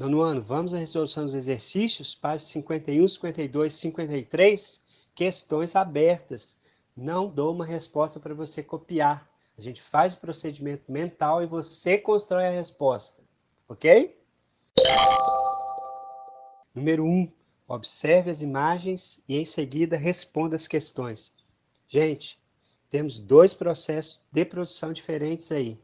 Nono ano, vamos à resolução dos exercícios, páginas 51, 52, 53, questões abertas. Não dou uma resposta para você copiar. A gente faz o procedimento mental e você constrói a resposta. Ok? Número 1. Um, observe as imagens e em seguida responda as questões. Gente, temos dois processos de produção diferentes aí.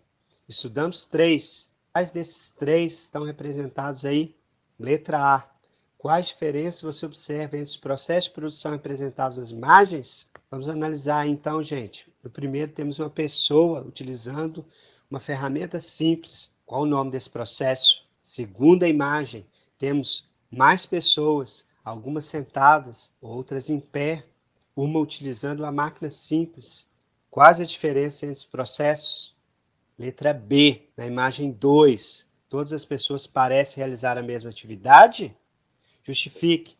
Estudamos três. Quais desses três estão representados aí? Letra A. Quais diferenças você observa entre os processos de produção representados nas imagens? Vamos analisar então, gente. No primeiro, temos uma pessoa utilizando uma ferramenta simples. Qual o nome desse processo? Segunda imagem, temos mais pessoas, algumas sentadas, outras em pé, uma utilizando uma máquina simples. Quais a diferença entre os processos? Letra B, na imagem 2. Todas as pessoas parecem realizar a mesma atividade? Justifique.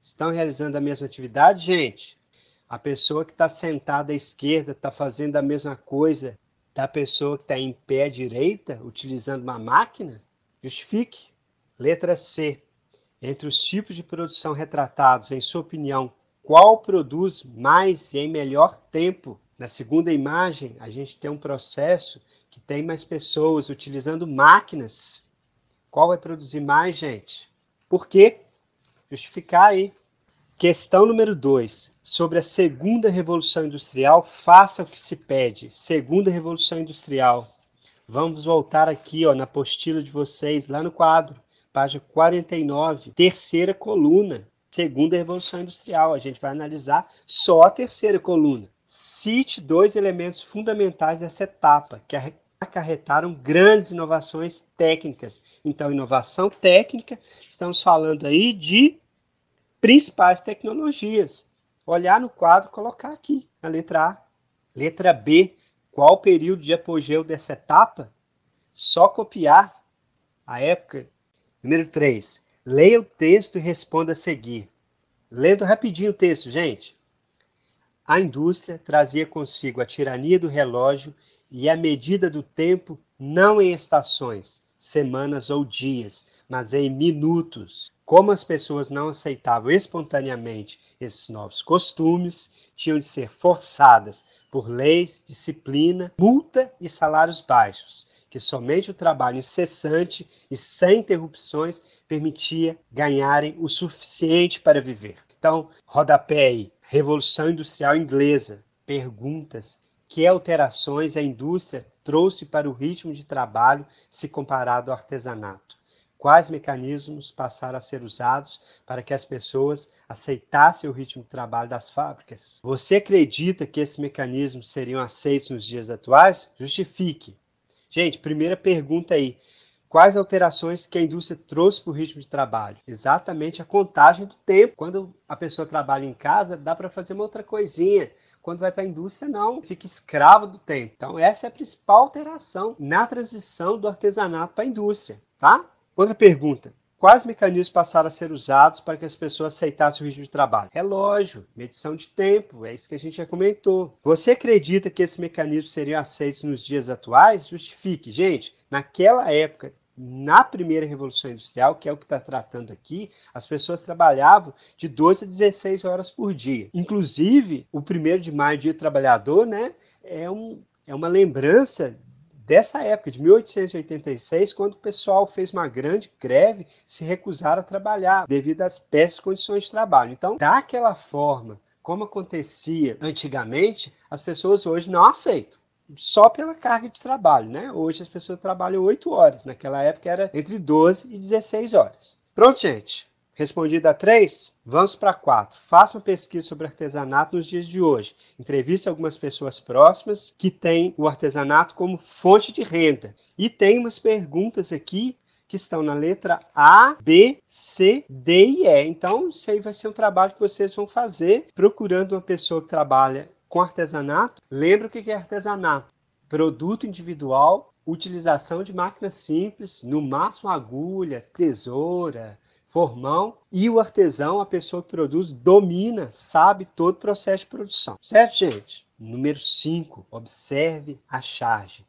Estão realizando a mesma atividade, gente? A pessoa que está sentada à esquerda está fazendo a mesma coisa da pessoa que está em pé à direita, utilizando uma máquina? Justifique. Letra C. Entre os tipos de produção retratados, em sua opinião, qual produz mais e em melhor tempo? Na segunda imagem, a gente tem um processo que tem mais pessoas utilizando máquinas. Qual vai produzir mais, gente? Por quê? Justificar aí. Questão número 2. Sobre a segunda revolução industrial, faça o que se pede. Segunda revolução industrial. Vamos voltar aqui ó, na apostila de vocês, lá no quadro, página 49, terceira coluna. Segunda revolução industrial. A gente vai analisar só a terceira coluna. Cite dois elementos fundamentais dessa etapa, que acarretaram grandes inovações técnicas. Então, inovação técnica, estamos falando aí de principais tecnologias. Olhar no quadro, colocar aqui, na letra A. Letra B, qual o período de apogeu dessa etapa? Só copiar a época. Número 3, leia o texto e responda a seguir. Lendo rapidinho o texto, gente. A indústria trazia consigo a tirania do relógio e a medida do tempo não em estações, semanas ou dias, mas em minutos. Como as pessoas não aceitavam espontaneamente esses novos costumes, tinham de ser forçadas por leis, disciplina, multa e salários baixos, que somente o trabalho incessante e sem interrupções permitia ganharem o suficiente para viver. Então, rodapé aí, Revolução Industrial Inglesa. Perguntas: que alterações a indústria trouxe para o ritmo de trabalho se comparado ao artesanato? Quais mecanismos passaram a ser usados para que as pessoas aceitassem o ritmo de trabalho das fábricas? Você acredita que esses mecanismos seriam aceitos nos dias atuais? Justifique. Gente, primeira pergunta aí. Quais alterações que a indústria trouxe para o ritmo de trabalho? Exatamente a contagem do tempo. Quando a pessoa trabalha em casa, dá para fazer uma outra coisinha. Quando vai para a indústria, não, fica escravo do tempo. Então, essa é a principal alteração na transição do artesanato para a indústria, tá? Outra pergunta. Quais mecanismos passaram a ser usados para que as pessoas aceitassem o ritmo de trabalho? Relógio, medição de tempo, é isso que a gente já comentou. Você acredita que esses mecanismos seriam aceitos nos dias atuais? Justifique. Gente, naquela época, na primeira Revolução Industrial, que é o que está tratando aqui, as pessoas trabalhavam de 12 a 16 horas por dia. Inclusive, o 1 de maio, Dia do Trabalhador, né, é, um, é uma lembrança dessa época, de 1886, quando o pessoal fez uma grande greve, se recusaram a trabalhar devido às péssimas condições de trabalho. Então, daquela forma, como acontecia antigamente, as pessoas hoje não aceitam. Só pela carga de trabalho, né? Hoje as pessoas trabalham 8 horas, naquela época era entre 12 e 16 horas. Pronto, gente. Respondida a 3, vamos para 4. Faça uma pesquisa sobre artesanato nos dias de hoje. Entreviste algumas pessoas próximas que têm o artesanato como fonte de renda. E tem umas perguntas aqui que estão na letra A, B, C, D e E. Então, isso aí vai ser um trabalho que vocês vão fazer procurando uma pessoa que trabalha com artesanato. Lembra o que é artesanato? Produto individual, utilização de máquinas simples, no máximo agulha, tesoura, formão e o artesão, a pessoa que produz, domina, sabe todo o processo de produção. Certo, gente? Número 5, observe a charge.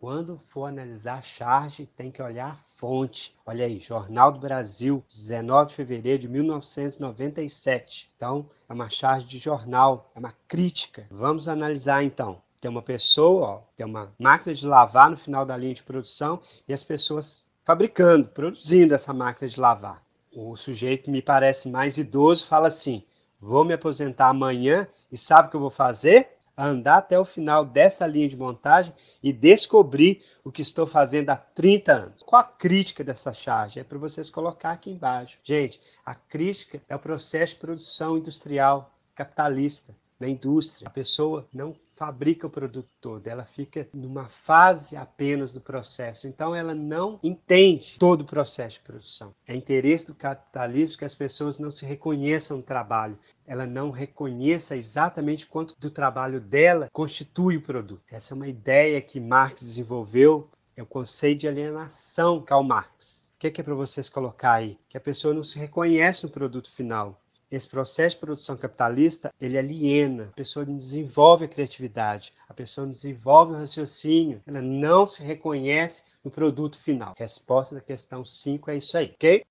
Quando for analisar charge, tem que olhar a fonte. Olha aí, Jornal do Brasil, 19 de fevereiro de 1997. Então, é uma charge de jornal, é uma crítica. Vamos analisar então. Tem uma pessoa, ó, tem uma máquina de lavar no final da linha de produção e as pessoas fabricando, produzindo essa máquina de lavar. O sujeito me parece mais idoso fala assim: vou me aposentar amanhã e sabe o que eu vou fazer? Andar até o final dessa linha de montagem e descobrir o que estou fazendo há 30 anos. Qual a crítica dessa charge? É para vocês colocar aqui embaixo. Gente, a crítica é o processo de produção industrial capitalista na indústria. A pessoa não fabrica o produto todo, ela fica numa fase apenas do processo. Então ela não entende todo o processo de produção. É interesse do capitalismo que as pessoas não se reconheçam no trabalho, ela não reconheça exatamente quanto do trabalho dela constitui o produto. Essa é uma ideia que Marx desenvolveu, é o conceito de alienação Karl Marx. O que é, é para vocês colocar aí? Que a pessoa não se reconhece no produto final. Esse processo de produção capitalista, ele aliena, a pessoa não desenvolve a criatividade, a pessoa não desenvolve o raciocínio, ela não se reconhece no produto final. Resposta da questão 5 é isso aí, ok?